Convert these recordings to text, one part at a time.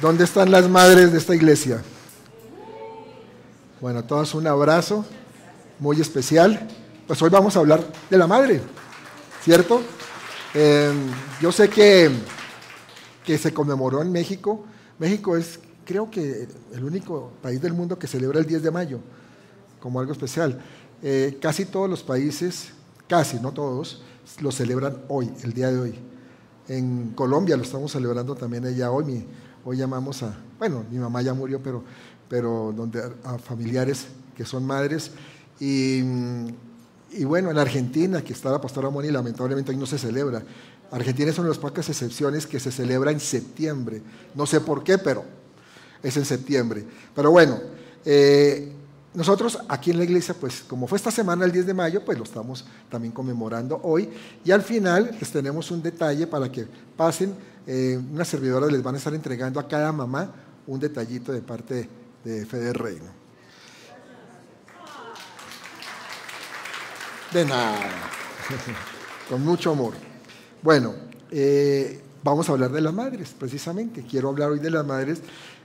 ¿Dónde están las madres de esta iglesia? Bueno, a todas un abrazo muy especial. Pues hoy vamos a hablar de la madre, ¿cierto? Eh, yo sé que, que se conmemoró en México. México es, creo que, el único país del mundo que celebra el 10 de mayo como algo especial. Eh, casi todos los países, casi, no todos, lo celebran hoy, el día de hoy. En Colombia lo estamos celebrando también ella hoy. Hoy llamamos a, bueno, mi mamá ya murió, pero, pero donde, a familiares que son madres. Y, y bueno, en Argentina, que está la pastora Moni, lamentablemente hoy no se celebra. Argentina es una de las pocas excepciones que se celebra en septiembre. No sé por qué, pero es en septiembre. Pero bueno, eh, nosotros aquí en la iglesia, pues como fue esta semana el 10 de mayo, pues lo estamos también conmemorando hoy. Y al final les tenemos un detalle para que pasen eh, unas servidoras les van a estar entregando a cada mamá un detallito de parte de Fede Reino. De nada, con mucho amor. Bueno, eh, vamos a hablar de las madres, precisamente. Quiero hablar hoy de las madres.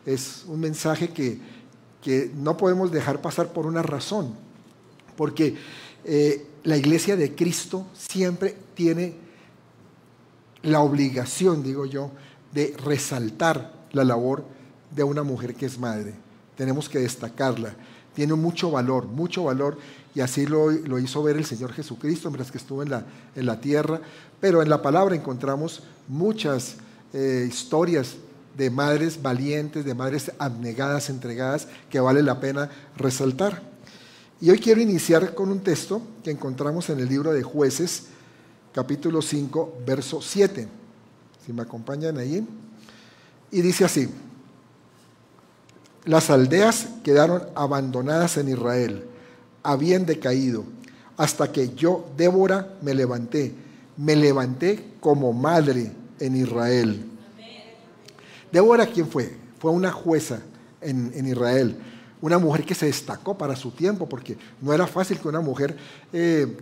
Es un mensaje que, que no podemos dejar pasar por una razón, porque eh, la iglesia de Cristo siempre tiene la obligación, digo yo, de resaltar la labor de una mujer que es madre. Tenemos que destacarla. Tiene mucho valor, mucho valor, y así lo, hizo ver el Señor Jesucristo mientras que estuvo en la, en la tierra. Pero en la palabra encontramos muchas eh, historias de madres valientes, de madres abnegadas, entregadas, que vale la pena resaltar. Y hoy quiero iniciar con un texto que encontramos en el libro de jueces, capítulo 5, verso 7. Si me acompañan ahí. Y dice así, las aldeas quedaron abandonadas en Israel, habían decaído, hasta que yo, Débora, me levanté. Me levanté como madre en Israel. Débora, ¿quién fue? Fue una jueza en, Israel, una mujer que se destacó para su tiempo, porque no era fácil que una mujer eh,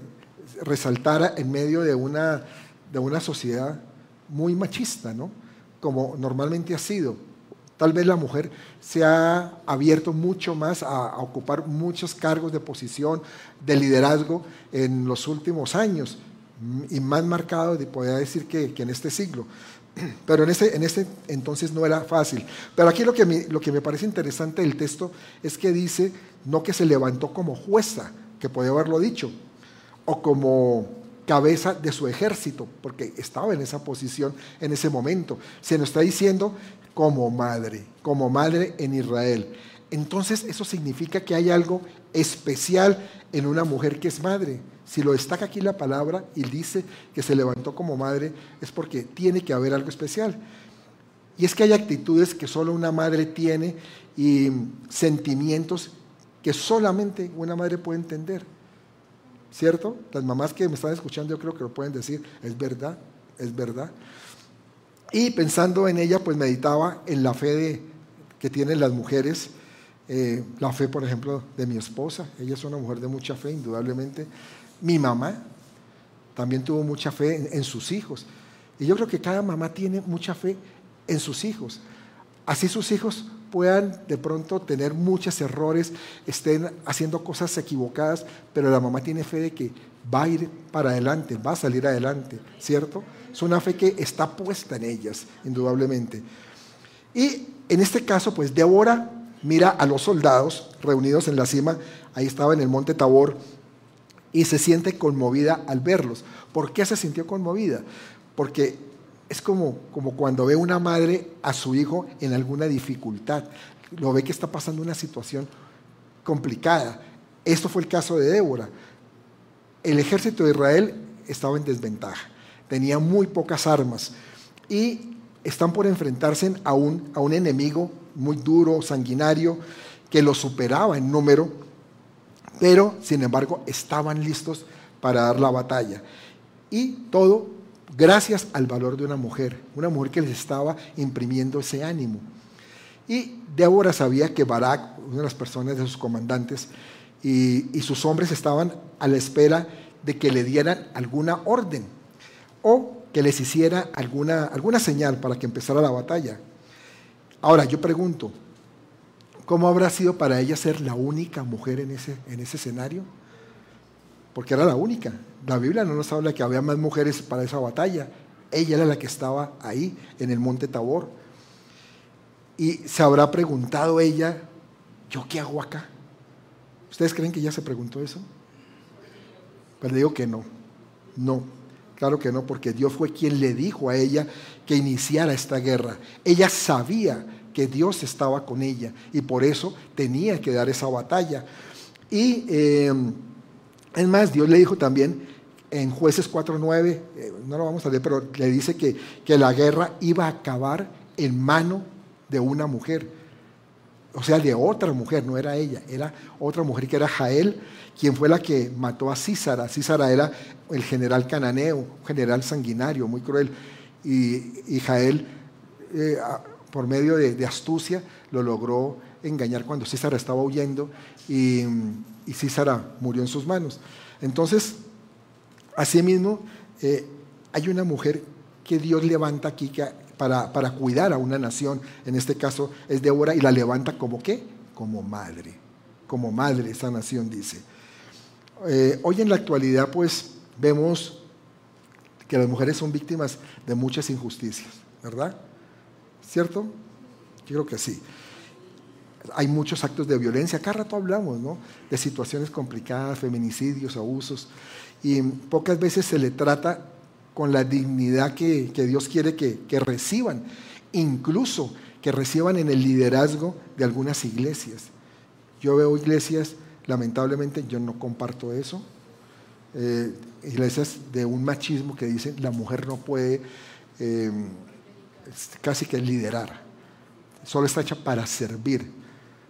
resaltara en medio de una, de una sociedad muy machista, ¿no? Como normalmente ha sido. Tal vez la mujer se ha abierto mucho más a, ocupar muchos cargos de posición, de liderazgo en los últimos años, y más marcado, podría decir, que, que en este siglo. Pero en ese, en ese entonces no era fácil. Pero aquí lo que, me, lo que me parece interesante del texto es que dice, no que se levantó como jueza, que puede haberlo dicho, o como cabeza de su ejército, porque estaba en esa posición en ese momento. Se nos está diciendo como madre, como madre en Israel. Entonces eso significa que hay algo especial en una mujer que es madre. Si lo destaca aquí la palabra y dice que se levantó como madre, es porque tiene que haber algo especial. Y es que hay actitudes que solo una madre tiene y sentimientos que solamente una madre puede entender. ¿Cierto? Las mamás que me están escuchando yo creo que lo pueden decir, es verdad, es verdad. Y pensando en ella, pues meditaba en la fe que tienen las mujeres, eh, la fe, por ejemplo, de mi esposa. Ella es una mujer de mucha fe, indudablemente. Mi mamá también tuvo mucha fe en sus hijos. Y yo creo que cada mamá tiene mucha fe en sus hijos. Así sus hijos puedan de pronto tener muchos errores, estén haciendo cosas equivocadas, pero la mamá tiene fe de que va a ir para adelante, va a salir adelante, ¿cierto? Es una fe que está puesta en ellas, indudablemente. Y en este caso, pues Débora mira a los soldados reunidos en la cima, ahí estaba en el monte Tabor, y se siente conmovida al verlos. ¿Por qué se sintió conmovida? Porque es como, como cuando ve una madre a su hijo en alguna dificultad, lo ve que está pasando una situación complicada. Esto fue el caso de Débora. El ejército de Israel estaba en desventaja, tenía muy pocas armas y están por enfrentarse a un, a un enemigo muy duro, sanguinario, que lo superaba en número, pero sin embargo estaban listos para dar la batalla. Y todo gracias al valor de una mujer, una mujer que les estaba imprimiendo ese ánimo. Y Débora sabía que Barak, una de las personas de sus comandantes, y, sus hombres estaban a la espera de que le dieran alguna orden o que les hiciera alguna, alguna señal para que empezara la batalla. Ahora, yo pregunto, ¿cómo habrá sido para ella ser la única mujer en ese, en ese escenario? Porque era la única. La Biblia no nos habla que había más mujeres para esa batalla. Ella era la que estaba ahí, en el monte Tabor. Y se habrá preguntado ella, ¿yo qué hago acá? ¿Ustedes creen que ya se preguntó eso? Pues le digo que no, no, claro que no, porque Dios fue quien le dijo a ella que iniciara esta guerra. Ella sabía que Dios estaba con ella y por eso tenía que dar esa batalla. Y eh, es más, Dios le dijo también en jueces 4.9, eh, no lo vamos a leer, pero le dice que, que la guerra iba a acabar en mano de una mujer o sea, de otra mujer, no era ella, era otra mujer que era Jael, quien fue la que mató a Císara. Císara era el general cananeo, un general sanguinario, muy cruel. Y, Jael, eh, por medio de, astucia, lo logró engañar cuando Císara estaba huyendo y, y Císara murió en sus manos. Entonces, asimismo, eh, hay una mujer que Dios levanta aquí, que para, cuidar a una nación, en este caso es Débora, y la levanta como qué? Como madre, como madre esa nación dice. Eh, hoy en la actualidad pues vemos que las mujeres son víctimas de muchas injusticias, ¿verdad? ¿Cierto? Yo creo que sí. Hay muchos actos de violencia, cada rato hablamos, ¿no? De situaciones complicadas, feminicidios, abusos, y pocas veces se le trata con la dignidad que, Dios quiere que, reciban, incluso que reciban en el liderazgo de algunas iglesias. Yo veo iglesias, lamentablemente yo no comparto eso, eh, iglesias de un machismo que dicen la mujer no puede eh, casi que liderar, solo está hecha para servir,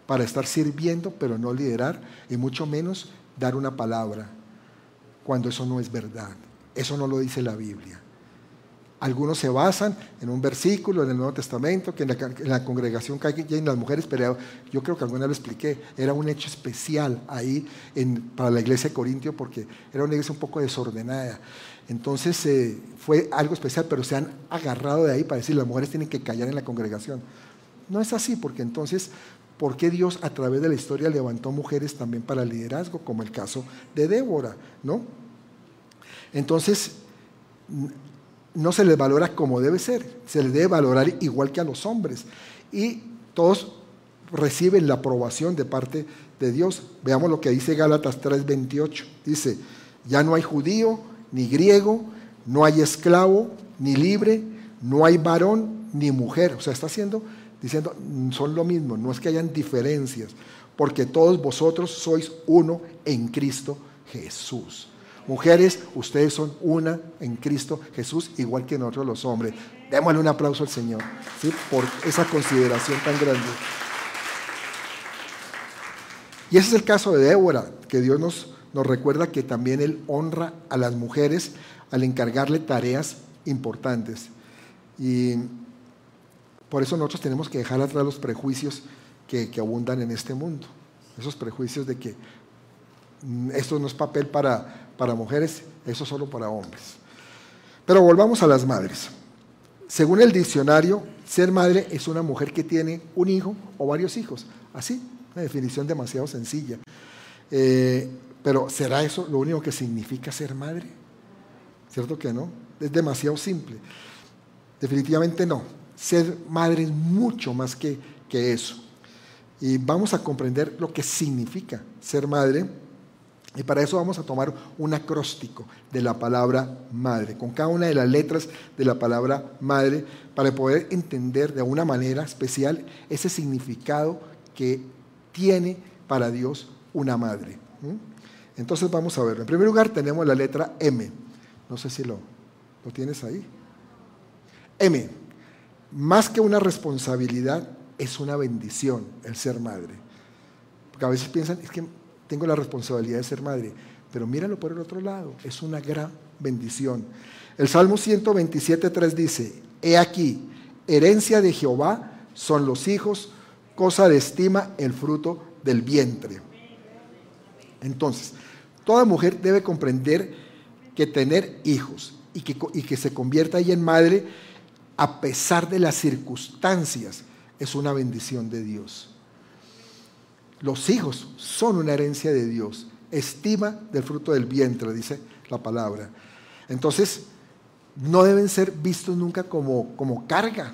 para estar sirviendo, pero no liderar, y mucho menos dar una palabra, cuando eso no es verdad. Eso no lo dice la Biblia. Algunos se basan en un versículo en el Nuevo Testamento que en la, congregación caen las mujeres, pero yo creo que alguna vez lo expliqué. Era un hecho especial ahí para la iglesia de Corintio porque era una iglesia un poco desordenada. Entonces eh, fue algo especial, pero se han agarrado de ahí para decir las mujeres tienen que callar en la congregación. No es así, porque entonces, ¿por qué Dios a través de la historia levantó mujeres también para liderazgo, como el caso de Débora? ¿no? Entonces, no se les valora como debe ser, se les debe valorar igual que a los hombres. Y todos reciben la aprobación de parte de Dios. Veamos lo que dice Gálatas 3:28. Dice, ya no hay judío ni griego, no hay esclavo ni libre, no hay varón ni mujer. O sea, está haciendo, diciendo, son lo mismo, no es que hayan diferencias, porque todos vosotros sois uno en Cristo Jesús. Mujeres, ustedes son una en Cristo Jesús, igual que nosotros los hombres. Démosle un aplauso al Señor ¿sí? por esa consideración tan grande. Y ese es el caso de Débora, que Dios nos, nos recuerda que también Él honra a las mujeres al encargarle tareas importantes. Y por eso nosotros tenemos que dejar atrás los prejuicios que, abundan en este mundo. Esos prejuicios de que mm, esto no es papel para, para mujeres, eso solo para hombres. Pero volvamos a las madres. Según el diccionario, ser madre es una mujer que tiene un hijo o varios hijos. Así, una definición demasiado sencilla. Eh, pero ¿será eso lo único que significa ser madre? ¿Cierto que no? Es demasiado simple. Definitivamente no. Ser madre es mucho más que, que eso. Y vamos a comprender lo que significa ser madre y para eso vamos a tomar un acróstico de la palabra madre, con cada una de las letras de la palabra madre, para poder entender de una manera especial ese significado que tiene para Dios una madre. Entonces vamos a ver. En primer lugar tenemos la letra M. No sé si lo, lo tienes ahí. M. Más que una responsabilidad, es una bendición el ser madre. Porque a veces piensan, es que tengo la responsabilidad de ser madre. Pero míralo por el otro lado, es una gran bendición. El Salmo 127.3 dice, He aquí, herencia de Jehová son los hijos, cosa de estima el fruto del vientre. Entonces, toda mujer debe comprender que tener hijos y que, y que se convierta ella en madre a pesar de las circunstancias es una bendición de Dios. Los hijos son una herencia de Dios. Estima del fruto del vientre, dice la palabra. Entonces, no deben ser vistos nunca como, como carga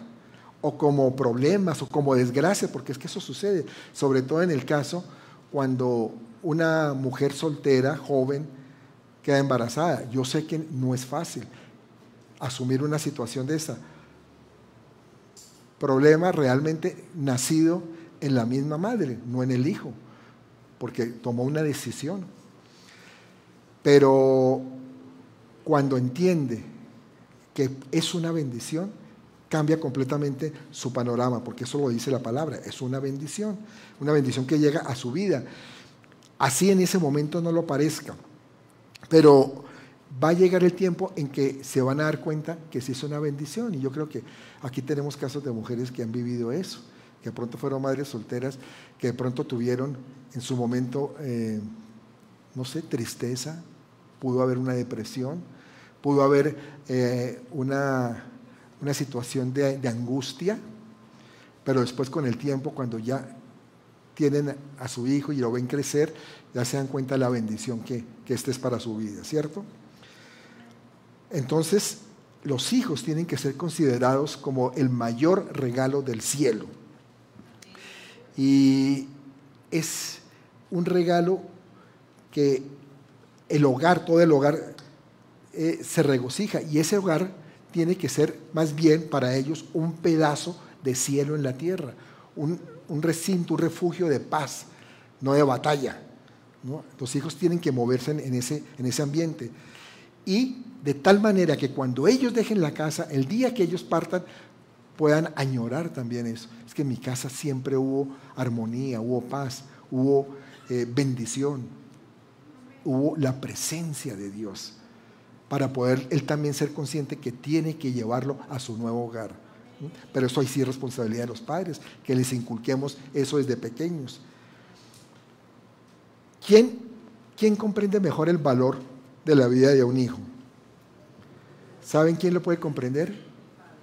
o como problemas o como desgracia, porque es que eso sucede, sobre todo en el caso cuando una mujer soltera, joven, queda embarazada. Yo sé que no es fácil asumir una situación de esa. Problema realmente nacido en la misma madre, no en el hijo, porque tomó una decisión. Pero cuando entiende que es una bendición, cambia completamente su panorama, porque eso lo dice la palabra, es una bendición, una bendición que llega a su vida. Así en ese momento no lo parezca, pero va a llegar el tiempo en que se van a dar cuenta que sí es una bendición, y yo creo que aquí tenemos casos de mujeres que han vivido eso, que de pronto fueron madres solteras, que de pronto tuvieron en su momento, eh, no sé, tristeza, pudo haber una depresión, pudo haber eh, una una situación de, angustia, pero después con el tiempo, cuando ya tienen a su hijo y lo ven crecer, ya se dan cuenta de la bendición que, que este es para su vida, ¿cierto? Entonces, los hijos tienen que ser considerados como el mayor regalo del cielo. Y es un regalo que el hogar, todo el hogar, eh, se regocija. Y ese hogar tiene que ser más bien para ellos un pedazo de cielo en la tierra, un, recinto, un refugio de paz, no de batalla. Los hijos tienen que moverse en ese, en ese ambiente. Y de tal manera que cuando ellos dejen la casa, el día que ellos partan, puedan añorar también eso. Es que en mi casa siempre hubo armonía, hubo paz, hubo eh, bendición, hubo la presencia de Dios para poder él también ser consciente que tiene que llevarlo a su nuevo hogar. Pero eso sí es responsabilidad de los padres, que les inculquemos eso desde pequeños. ¿Quién, ¿Quién comprende mejor el valor de la vida de un hijo? ¿Saben quién lo puede comprender?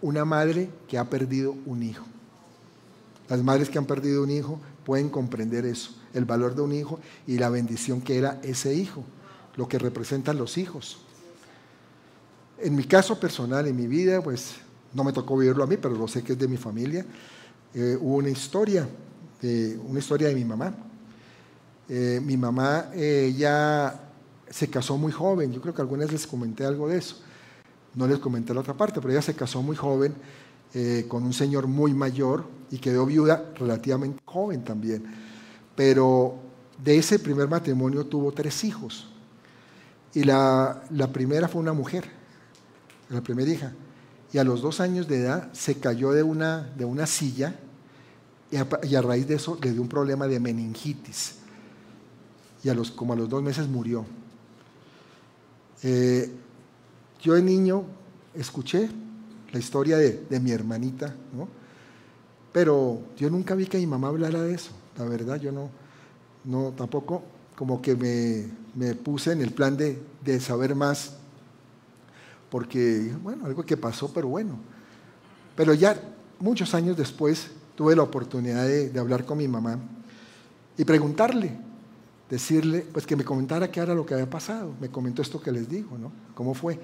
Una madre que ha perdido un hijo. Las madres que han perdido un hijo pueden comprender eso, el valor de un hijo y la bendición que era ese hijo, lo que representan los hijos. En mi caso personal, en mi vida, pues no me tocó vivirlo a mí, pero lo sé que es de mi familia. Eh, hubo una historia, una historia de mi mamá. Eh, mi mamá ya se casó muy joven, yo creo que algunas les comenté algo de eso. No les comenté la otra parte, pero ella se casó muy joven con un señor muy mayor y quedó viuda relativamente joven también. Pero de ese primer matrimonio tuvo tres hijos. Y la, la primera fue una mujer, la primera hija. Y a los dos años de edad se cayó de una, de una silla y a, raíz de eso le dio un problema de meningitis. Y a los, como a los dos meses murió. Eh, yo de niño escuché la historia de, mi hermanita, ¿no? pero yo nunca vi que mi mamá hablara de eso. La verdad, yo no, no tampoco como que me, me puse en el plan de, de saber más porque, bueno, algo que pasó, pero bueno. Pero ya muchos años después tuve la oportunidad de, hablar con mi mamá y preguntarle, decirle, pues que me comentara qué era lo que había pasado. Me comentó esto que les digo, ¿no? ¿Cómo fue?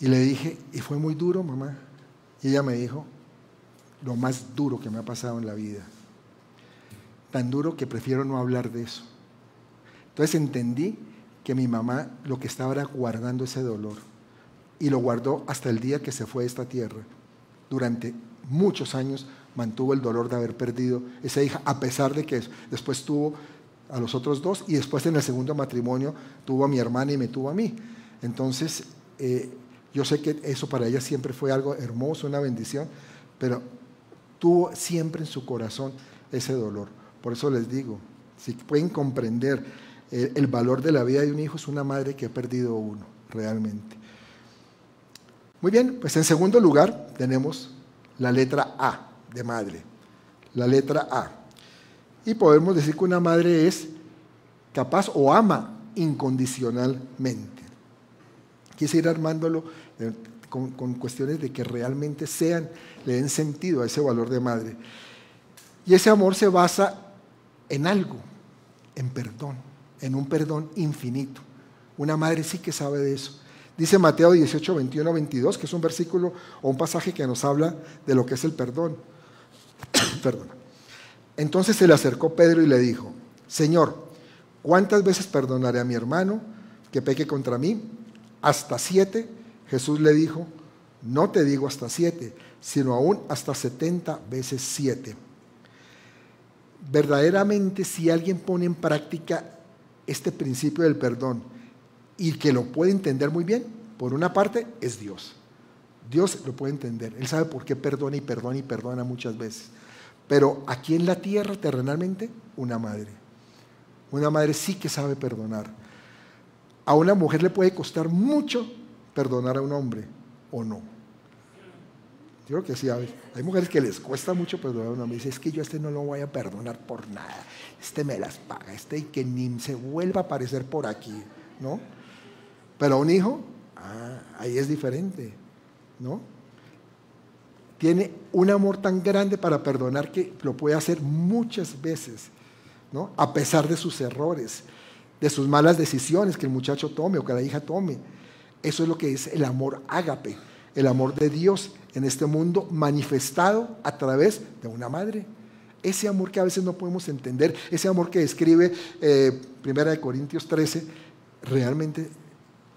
Y le dije, y fue muy duro, mamá. Y ella me dijo, lo más duro que me ha pasado en la vida. Tan duro que prefiero no hablar de eso. Entonces entendí que mi mamá lo que estaba era guardando ese dolor. Y lo guardó hasta el día que se fue de esta tierra. Durante muchos años mantuvo el dolor de haber perdido esa hija, a pesar de que después tuvo a los otros dos y después en el segundo matrimonio tuvo a mi hermana y me tuvo a mí. Entonces, eh, yo sé que eso para ella siempre fue algo hermoso, una bendición, pero tuvo siempre en su corazón ese dolor. Por eso les digo, si pueden comprender eh, el valor de la vida de un hijo es una madre que ha perdido uno, realmente. Muy bien, pues en segundo lugar tenemos la letra A de madre, la letra A. Y podemos decir que una madre es capaz o ama incondicionalmente. Quise ir armándolo, eh, con, con cuestiones de que realmente sean, le den sentido a ese valor de madre. Y ese amor se basa en algo, en perdón, en un perdón infinito. Una madre sí que sabe de eso. Dice Mateo 18, 21, 22, que es un versículo o un pasaje que nos habla de lo que es el perdón. perdón. Entonces se le acercó Pedro y le dijo, Señor, ¿cuántas veces perdonaré a mi hermano que peque contra mí? Hasta siete. Jesús le dijo, no te digo hasta siete, sino aún hasta setenta veces siete. Verdaderamente, si alguien pone en práctica este principio del perdón y que lo puede entender muy bien, por una parte es Dios. Dios lo puede entender. Él sabe por qué perdona y perdona y perdona muchas veces. Pero aquí en la tierra, terrenalmente, una madre. Una madre sí que sabe perdonar. A una mujer le puede costar mucho perdonar a un hombre o no. Yo creo que sí, hay mujeres que les cuesta mucho perdonar a un hombre. Dice, es que yo a este no lo voy a perdonar por nada. Este me las paga, este y que ni se vuelva a aparecer por aquí, ¿no? Pero a un hijo, ah, ahí es diferente, ¿no? Tiene un amor tan grande para perdonar que lo puede hacer muchas veces, ¿no? A pesar de sus errores, de sus malas decisiones que el muchacho tome o que la hija tome. Eso es lo que es el amor ágape, el amor de Dios en este mundo manifestado a través de una madre. Ese amor que a veces no podemos entender, ese amor que describe eh, Primera de Corintios 13, realmente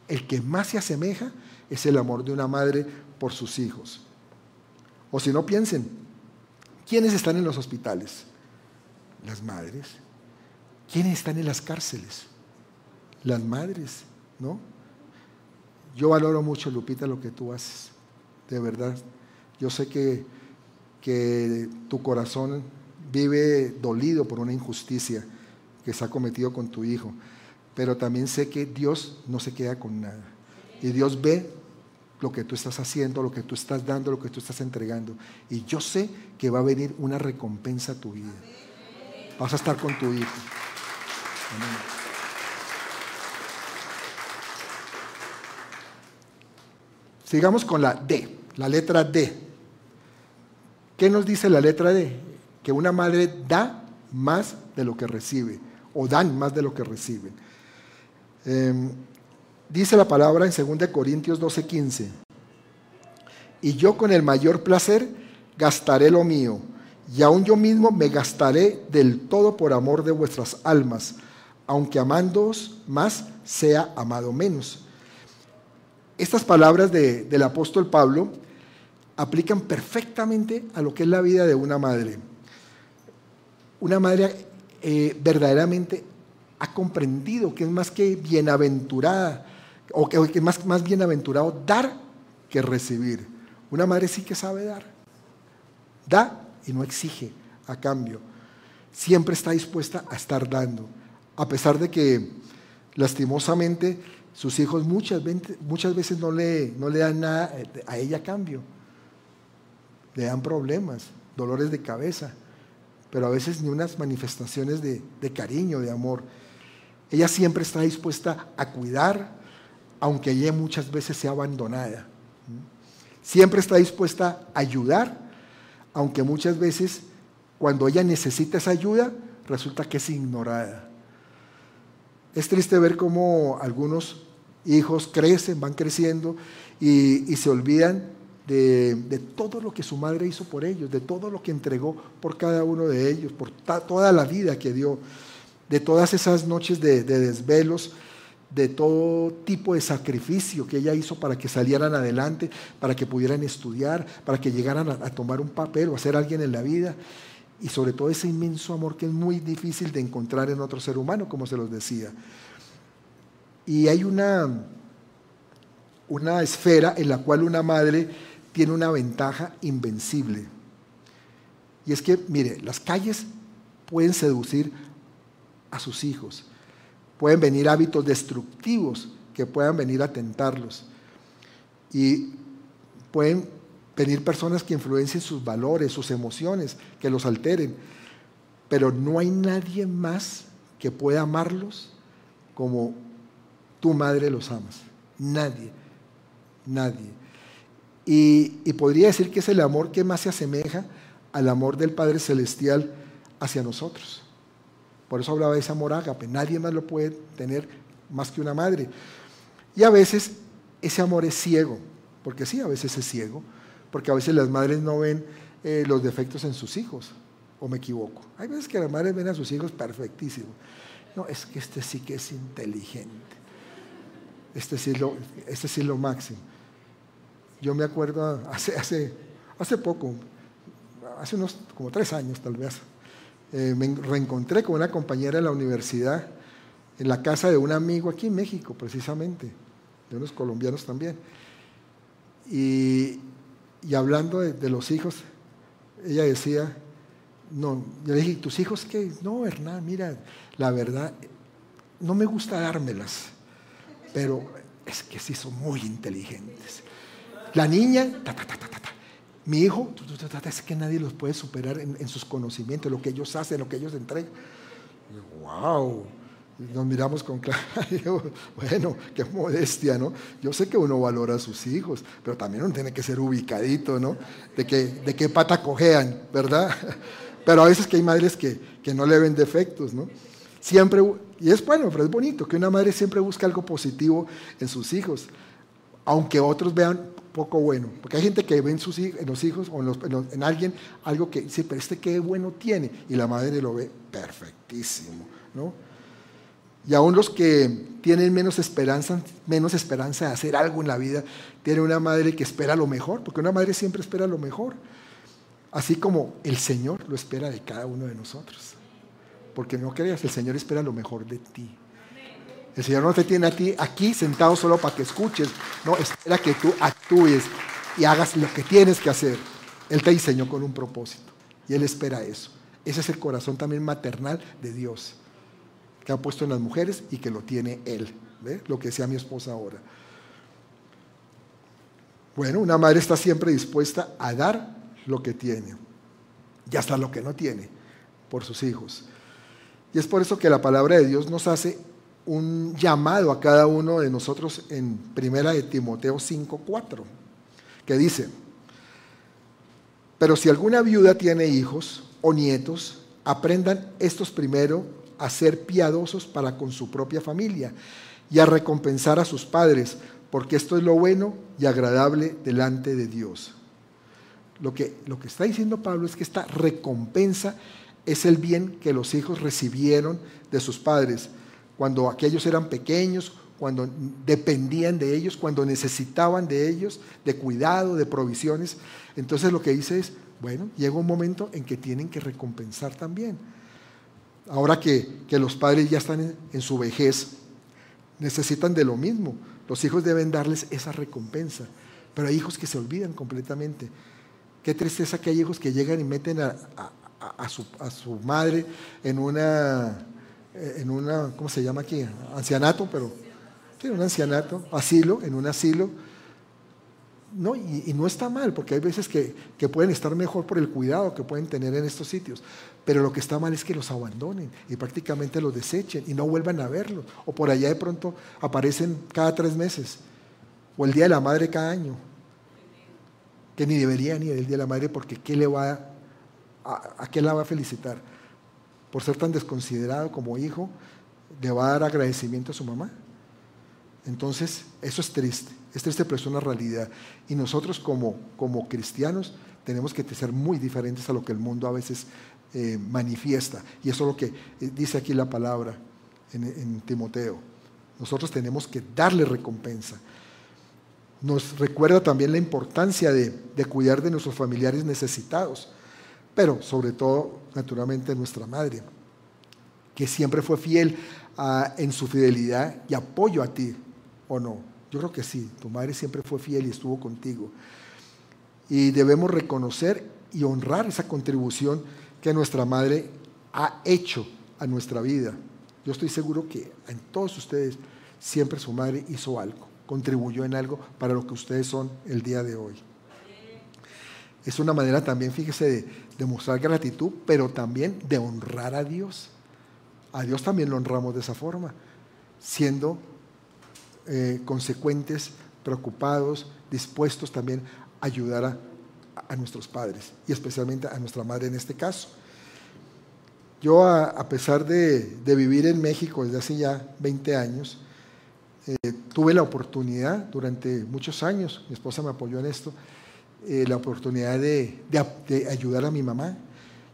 el que más se asemeja es el amor de una madre por sus hijos. O si no piensen, ¿quiénes están en los hospitales? Las madres. ¿Quiénes están en las cárceles? Las madres, ¿no? Yo valoro mucho, Lupita, lo que tú haces. De verdad. Yo sé que, que tu corazón vive dolido por una injusticia que se ha cometido con tu hijo. Pero también sé que Dios no se queda con nada. Y Dios ve lo que tú estás haciendo, lo que tú estás dando, lo que tú estás entregando. Y yo sé que va a venir una recompensa a tu vida. Vas a estar con tu hijo. Amén. Sigamos con la D, la letra D. ¿Qué nos dice la letra D? Que una madre da más de lo que recibe, o dan más de lo que reciben. Em, dice la palabra en 2 Corintios 12:15, y yo con el mayor placer gastaré lo mío, y aún yo mismo me gastaré del todo por amor de vuestras almas, aunque amándoos más sea amado menos. Estas palabras del apóstol Pablo aplican perfectamente a lo que es la vida de una madre. Una madre eh, verdaderamente ha comprendido que es más que bienaventurada, o que, es más, más bienaventurado dar que recibir. Una madre sí que sabe dar. Da y no exige a cambio. Siempre está dispuesta a estar dando. A pesar de que lastimosamente sus hijos muchas, veces no le, dan nada a ella a cambio. Le dan problemas, dolores de cabeza, pero a veces ni unas manifestaciones de, cariño, de amor. Ella siempre está dispuesta a cuidar, aunque ella muchas veces sea abandonada. Siempre está dispuesta a ayudar, aunque muchas veces cuando ella necesita esa ayuda, resulta que es ignorada. Es triste ver cómo algunos hijos crecen, van creciendo y, se olvidan de, todo lo que su madre hizo por ellos, de todo lo que entregó por cada uno de ellos, por toda la vida que dio, de todas esas noches de, desvelos, de todo tipo de sacrificio que ella hizo para que salieran adelante, para que pudieran estudiar, para que llegaran a, a tomar un papel o a ser alguien en la vida y sobre todo ese inmenso amor que es muy difícil de encontrar en otro ser humano, como se los decía. Y hay una, una esfera en la cual una madre tiene una ventaja invencible. Y es que, mire, las calles pueden seducir a sus hijos, pueden venir hábitos destructivos que puedan venir a tentarlos. Y pueden venir personas que influencien sus valores, sus emociones, que los alteren. Pero no hay nadie más que pueda amarlos como tu madre los amas. Nadie, nadie. Y, y podría decir que es el amor que más se asemeja al amor del Padre Celestial hacia nosotros. Por eso hablaba de ese amor ágape. Nadie más lo puede tener más que una madre. Y a veces ese amor es ciego, porque sí, a veces es ciego, porque a veces las madres no ven eh, los defectos en sus hijos, o me equivoco. Hay veces que las madres ven a sus hijos perfectísimos. No, es que este sí que es inteligente. Este sí es lo, este sí lo máximo. Yo me acuerdo hace, hace, hace poco, hace unos como tres años tal vez, eh, me reencontré con una compañera de la universidad en la casa de un amigo aquí en México, precisamente, de unos colombianos también. Y, hablando de, los hijos, ella decía, no, yo le dije, ¿tus hijos qué? No, Hernán, mira, la verdad, no me gusta dármelas, pero es que sí son muy inteligentes. La niña, ta, ta, ta, mi hijo, es que nadie los puede superar en, sus conocimientos, lo que ellos hacen, lo que ellos entregan. ¡Wow! Nos miramos con claro, bueno, qué modestia, ¿no? Yo sé que uno valora a sus hijos, pero también uno tiene que ser ubicadito, ¿no? De, que, de qué pata cojean, ¿verdad? Pero a veces que hay madres que, que no le ven defectos, ¿no? Siempre, y es bueno, pero es bonito que una madre siempre busque algo positivo en sus hijos, aunque otros vean poco bueno. Porque hay gente que ve en, sus, en los hijos o en, alguien algo que dice, pero este qué bueno tiene. Y la madre lo ve perfectísimo. ¿no? Y aún los que tienen menos esperanza, menos esperanza de hacer algo en la vida, tienen una madre que espera lo mejor, porque una madre siempre espera lo mejor. Así como el Señor lo espera de cada uno de nosotros. Porque no creas, el Señor espera lo mejor de ti. El Señor no te tiene a ti aquí sentado solo para que escuches. No, espera que tú actúes y hagas lo que tienes que hacer. Él te diseñó con un propósito y Él espera eso. Ese es el corazón también maternal de Dios que ha puesto en las mujeres y que lo tiene Él. ¿Ve? Lo que decía mi esposa ahora. Bueno, una madre está siempre dispuesta a dar lo que tiene y hasta lo que no tiene por sus hijos. Y es por eso que la palabra de Dios nos hace un llamado a cada uno de nosotros en primera de Timoteo 5:4, que dice: Pero si alguna viuda tiene hijos o nietos, aprendan estos primero a ser piadosos para con su propia familia y a recompensar a sus padres, porque esto es lo bueno y agradable delante de Dios. Lo que, lo que está diciendo Pablo es que esta recompensa es el bien que los hijos recibieron de sus padres cuando aquellos eran pequeños, cuando dependían de ellos, cuando necesitaban de ellos, de cuidado, de provisiones. Entonces lo que dice es, bueno, llega un momento en que tienen que recompensar también. Ahora que, los padres ya están en, su vejez, necesitan de lo mismo. Los hijos deben darles esa recompensa. Pero hay hijos que se olvidan completamente. Qué tristeza que hay hijos que llegan y meten a su madre en una en una, ¿cómo se llama aquí? Ancianato, pero sí, un ancianato, asilo, en un asilo. No, y, no está mal, porque hay veces que, que, pueden estar mejor por el cuidado que pueden tener en estos sitios. Pero lo que está mal es que los abandonen y prácticamente los desechen y no vuelvan a verlos. O por allá de pronto aparecen cada tres meses. O el Día de la Madre cada año. Que ni debería ni el Día de la Madre porque ¿qué le va a, a qué la va a felicitar? por ser tan desconsiderado como hijo, le va a dar agradecimiento a su mamá. Entonces, eso es triste, es triste, pero es una realidad. Y nosotros como, como cristianos tenemos que ser muy diferentes a lo que el mundo a veces eh, manifiesta. Y eso es lo que eh, dice aquí la palabra en, Timoteo. Nosotros tenemos que darle recompensa. Nos recuerda también la importancia de, de cuidar de nuestros familiares necesitados pero sobre todo, naturalmente, nuestra madre, que siempre fue fiel en su fidelidad y apoyo a ti, ¿o no? Yo creo que sí, tu madre siempre fue fiel y estuvo contigo. Y debemos reconocer y honrar esa contribución que nuestra madre ha hecho a nuestra vida. Yo estoy seguro que en todos ustedes siempre su madre hizo algo, contribuyó en algo para lo que ustedes son el día de hoy. Es una manera también, fíjese, de, mostrar gratitud, pero también de honrar a Dios. A Dios también lo honramos de esa forma, siendo eh, consecuentes, preocupados, dispuestos también ayudar a, nuestros padres y especialmente a nuestra madre en este caso. Yo, a, pesar de, vivir en México desde hace ya 20 años, eh, tuve la oportunidad durante muchos años, mi esposa me apoyó en esto, eh, la oportunidad de, ayudar a mi mamá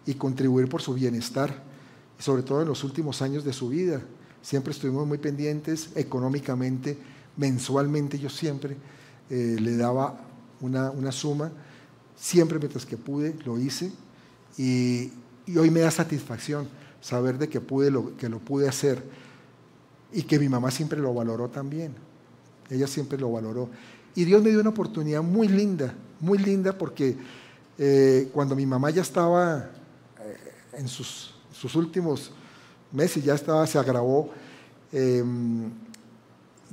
y contribuir por su bienestar, sobre todo en los últimos años de su vida. Siempre estuvimos muy pendientes económicamente, mensualmente yo siempre eh, le daba una, una, suma, siempre mientras que pude lo hice y, y, hoy me da satisfacción saber de que, pude lo, que lo pude hacer y que mi mamá siempre lo valoró también. Ella siempre lo valoró. Y Dios me dio una oportunidad muy linda, muy linda porque eh, cuando mi mamá ya estaba eh, en sus, sus, últimos meses, ya estaba, se agravó, em,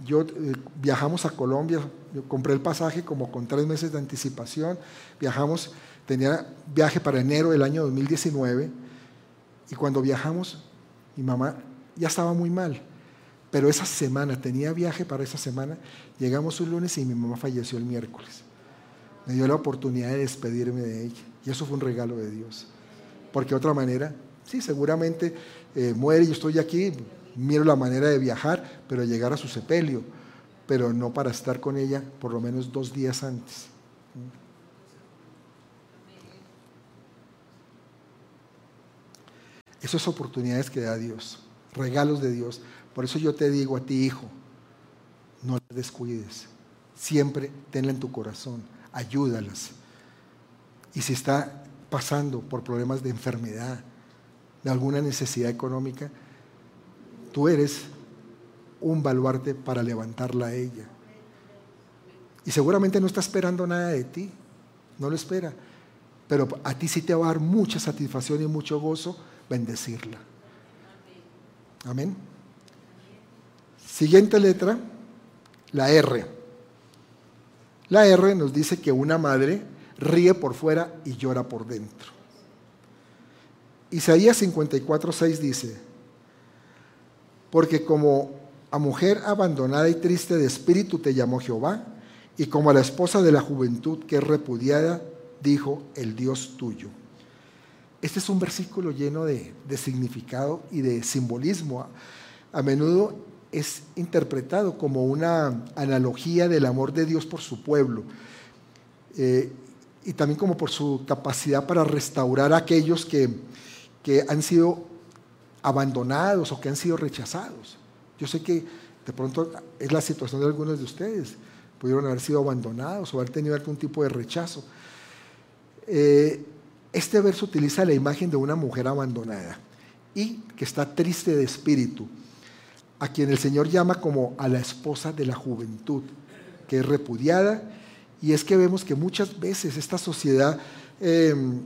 yo eh, viajamos a Colombia, yo compré el pasaje como con tres meses de anticipación, viajamos, tenía viaje para enero del año 2019 y cuando viajamos mi mamá ya estaba muy mal pero esa semana, tenía viaje para esa semana, llegamos un lunes y mi mamá falleció el miércoles. Me dio la oportunidad de despedirme de ella. Y eso fue un regalo de Dios. Porque de otra manera, sí, seguramente eh, muere y estoy aquí, miro la manera de viajar, pero llegar a su sepelio, pero no para estar con ella por lo menos dos días antes. Esas oportunidades que da Dios, regalos de Dios por eso yo te digo a ti, hijo, no las descuides. Siempre tenla en tu corazón, ayúdalas. Y si está pasando por problemas de enfermedad, de alguna necesidad económica, tú eres un baluarte para levantarla a ella. Y seguramente no está esperando nada de ti, no lo espera, pero a ti sí te va a dar mucha satisfacción y mucho gozo bendecirla. Amén. Siguiente letra, la R. La R nos dice que una madre ríe por fuera y llora por dentro. Isaías 54:6 dice, porque como a mujer abandonada y triste de espíritu te llamó Jehová, y como a la esposa de la juventud que es repudiada, dijo el Dios tuyo. Este es un versículo lleno de, de significado y de simbolismo. A menudo es interpretado como una analogía del amor de Dios por su pueblo eh, y también como por su capacidad para restaurar a aquellos que, que han sido abandonados o que han sido rechazados. Yo sé que de pronto es la situación de algunos de ustedes, pudieron haber sido abandonados o haber tenido algún tipo de rechazo. Eh, este verso utiliza la imagen de una mujer abandonada y que está triste de espíritu a quien el Señor llama como a la esposa de la juventud, que es repudiada. Y es que vemos que muchas veces esta sociedad em,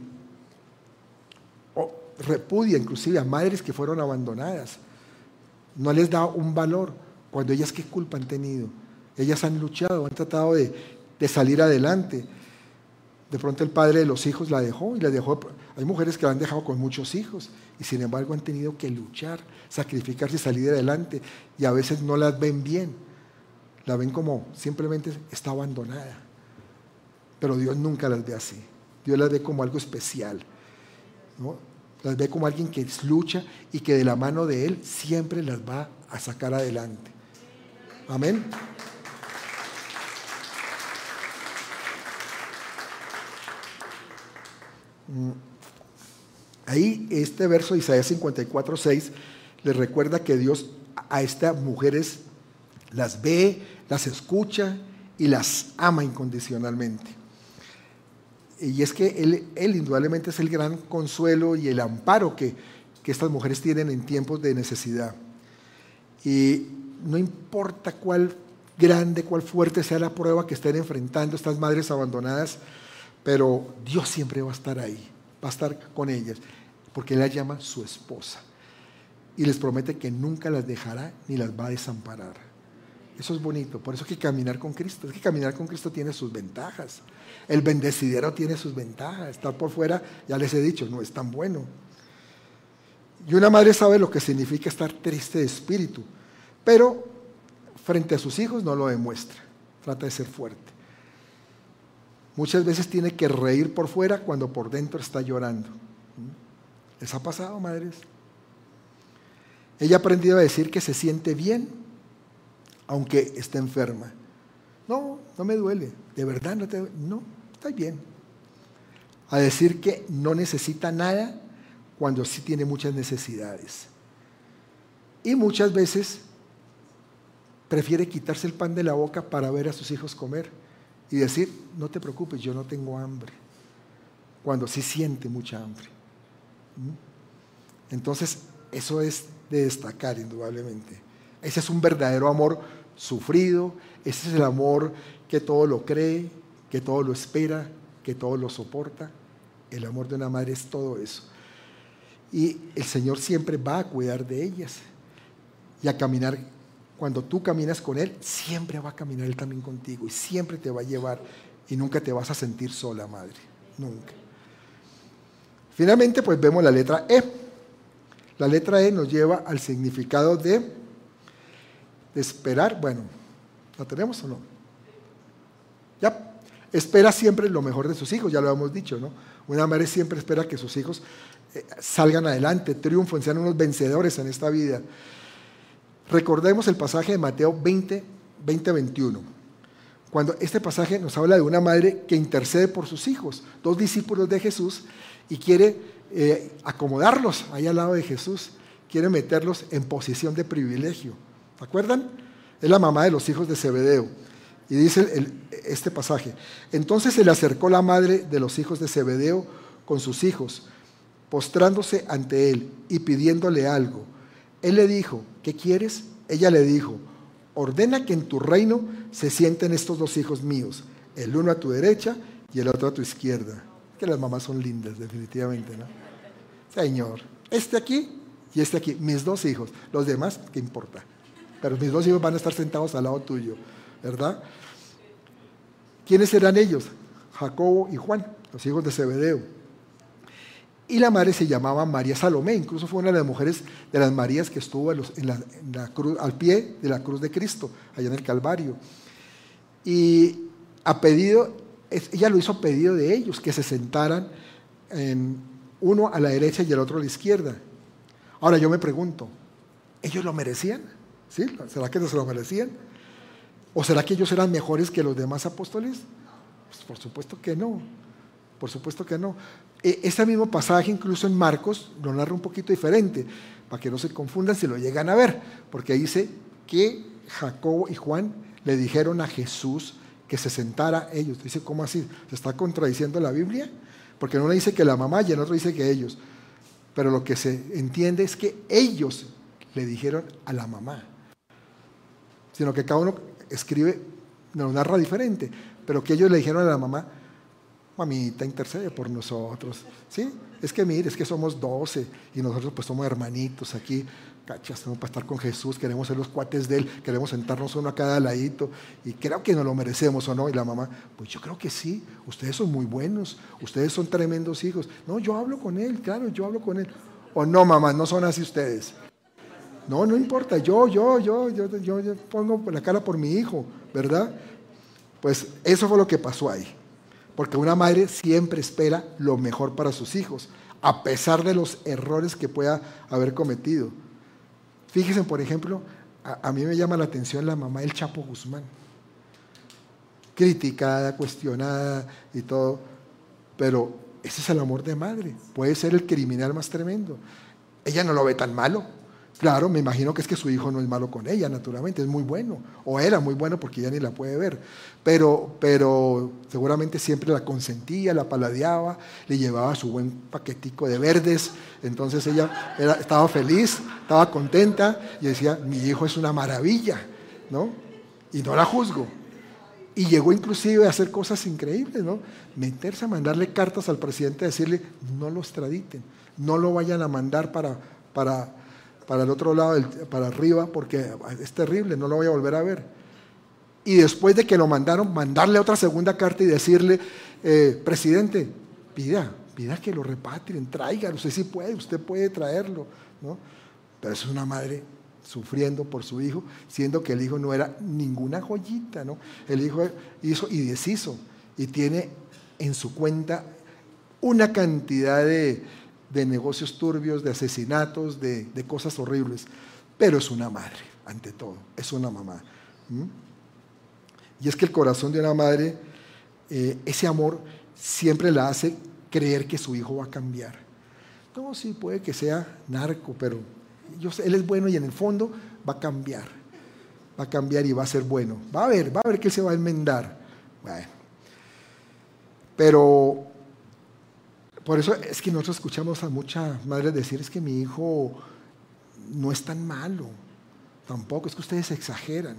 repudia inclusive a madres que fueron abandonadas. No les da un valor cuando ellas qué culpa han tenido. Ellas han luchado, han tratado de, de salir adelante. De pronto el padre de los hijos la dejó y la dejó. Hay mujeres que la han dejado con muchos hijos y sin embargo han tenido que luchar, sacrificarse salir adelante y a veces no las ven bien. La ven como simplemente está abandonada. Pero Dios nunca las ve así. Dios las ve como algo especial. ¿no? Las ve como alguien que lucha y que de la mano de Él siempre las va a sacar adelante. Amén. Mm. Ahí este verso de Isaías 54, 6 les recuerda que Dios a estas mujeres las ve, las escucha y las ama incondicionalmente. Y es que Él, él indudablemente es el gran consuelo y el amparo que, que estas mujeres tienen en tiempos de necesidad. Y no importa cuál grande, cuál fuerte sea la prueba que estén enfrentando estas madres abandonadas, pero Dios siempre va a estar ahí, va a estar con ellas, porque Él las llama su esposa. Y les promete que nunca las dejará ni las va a desamparar. Eso es bonito, por eso hay que caminar con Cristo. Es que caminar con Cristo tiene sus ventajas. El bendecidero tiene sus ventajas. Estar por fuera, ya les he dicho, no es tan bueno. Y una madre sabe lo que significa estar triste de espíritu, pero frente a sus hijos no lo demuestra. Trata de ser fuerte. muchas veces tiene que reír por fuera cuando por dentro está llorando. ¿Les ha pasado, madres? Ella ha aprendido a decir que se siente bien, aunque esté enferma. No, no me duele, de verdad no te No, está bien. A decir que no necesita nada cuando sí tiene muchas necesidades. Y muchas veces prefiere quitarse el pan de la boca para ver a sus hijos comer y decir, no te preocupes, yo no tengo hambre, cuando sí siente mucha hambre. ¿Mm? Entonces, eso es de destacar indudablemente. Ese es un verdadero amor sufrido, ese es el amor que todo lo cree, que todo lo espera, que todo lo soporta. El amor de una madre es todo eso. Y el Señor siempre va a cuidar de ellas y a caminar. Cuando tú caminas con Él, siempre va a caminar Él también contigo y siempre te va a llevar y nunca te vas a sentir sola, madre. Nunca. Finalmente, pues vemos la letra E. La letra E nos lleva al significado de, de esperar. Bueno, ¿la tenemos o no? Ya, espera siempre lo mejor de sus hijos, ya lo hemos dicho, ¿no? Una madre siempre espera que sus hijos eh, salgan adelante, triunfen, sean unos vencedores en esta vida. Recordemos el pasaje de Mateo 20, 20, 21. Cuando este pasaje nos habla de una madre que intercede por sus hijos, dos discípulos de Jesús, y quiere eh, acomodarlos ahí al lado de Jesús, quiere meterlos en posición de privilegio. ¿Se acuerdan? Es la mamá de los hijos de Zebedeo. Y dice este pasaje, entonces se le acercó la madre de los hijos de Zebedeo con sus hijos, postrándose ante él y pidiéndole algo. Él le dijo, ¿qué quieres? Ella le dijo, ordena que en tu reino se sienten estos dos hijos míos, el uno a tu derecha y el otro a tu izquierda. Que las mamás son lindas, definitivamente, ¿no? Señor, este aquí y este aquí, mis dos hijos. Los demás, ¿qué importa? Pero mis dos hijos van a estar sentados al lado tuyo, ¿verdad? ¿Quiénes eran ellos? Jacobo y Juan, los hijos de Zebedeo. Y la madre se llamaba María Salomé, incluso fue una de las mujeres de las Marías que estuvo en la, cruz, al pie de la cruz de Cristo, allá en el Calvario. Y a pedido, ella lo hizo a pedido de ellos, que se sentaran en uno a la derecha y el otro a la izquierda. Ahora yo me pregunto, ¿ellos lo merecían? ¿Sí? ¿Será que no se lo merecían? ¿O será que ellos eran mejores que los demás apóstoles? Pues por supuesto que no. Por supuesto que no. Este mismo pasaje, incluso en Marcos, lo narra un poquito diferente, para que no se confundan si lo llegan a ver, porque dice que Jacobo y Juan le dijeron a Jesús que se sentara ellos. Dice, ¿cómo así? ¿Se está contradiciendo la Biblia? Porque en uno dice que la mamá y en otro dice que ellos. Pero lo que se entiende es que ellos le dijeron a la mamá. Sino que cada uno escribe, nos narra diferente, pero que ellos le dijeron a la mamá, mamita, intercede por nosotros. ¿Sí? Es que mire, es que somos doce y nosotros pues somos hermanitos aquí. Cachas, para estar con Jesús, queremos ser los cuates de Él, queremos sentarnos uno a cada ladito y creo que nos lo merecemos o no. Y la mamá, pues yo creo que sí, ustedes son muy buenos, ustedes son tremendos hijos. No, yo hablo con Él, claro, yo hablo con Él. O no, mamá, no son así ustedes. No, no importa, yo, yo, yo, yo, yo, pongo la cara por mi hijo, ¿verdad? Pues eso fue lo que pasó ahí porque una madre siempre espera lo mejor para sus hijos, a pesar de los errores que pueda haber cometido. Fíjense, por ejemplo, a, mí me llama la atención la mamá del Chapo Guzmán, criticada, cuestionada y todo, pero ese es el amor de madre, puede ser el criminal más tremendo. Ella no lo ve tan malo, Claro, me imagino que es que su hijo no es malo con ella, naturalmente, es muy bueno, o era muy bueno porque ya ni la puede ver, pero, pero seguramente siempre la consentía, la paladeaba, le llevaba su buen paquetico de verdes, entonces ella estaba feliz, estaba contenta y decía, mi hijo es una maravilla, ¿no? Y no la juzgo. Y llegó inclusive a hacer cosas increíbles, ¿no? Meterse a mandarle cartas al presidente, decirle, no lo extraditen, no lo vayan a mandar para... para para el otro lado, para arriba, porque es terrible, no lo voy a volver a ver. Y después de que lo mandaron, mandarle otra segunda carta y decirle, eh, presidente, pida, pida que lo repatrien, tráigalo, usted sí puede, usted puede traerlo, ¿no? Pero es una madre sufriendo por su hijo, siendo que el hijo no era ninguna joyita, ¿no? El hijo hizo y deshizo. y tiene en su cuenta una cantidad de, negocios turbios, de asesinatos, de, cosas horribles, pero es una madre, ante todo, es una mamá. Y es que el corazón de una madre, eh, ese amor siempre la hace creer que su hijo va a cambiar. No, sí, puede que sea narco, pero yo él es bueno y en el fondo va a cambiar. Va a cambiar y va a ser bueno. Va a ver, va a ver que se va a enmendar. Bueno. Pero por eso es que nosotros escuchamos a muchas madres decir, es que mi hijo no es tan malo. Tampoco, es que ustedes exageran.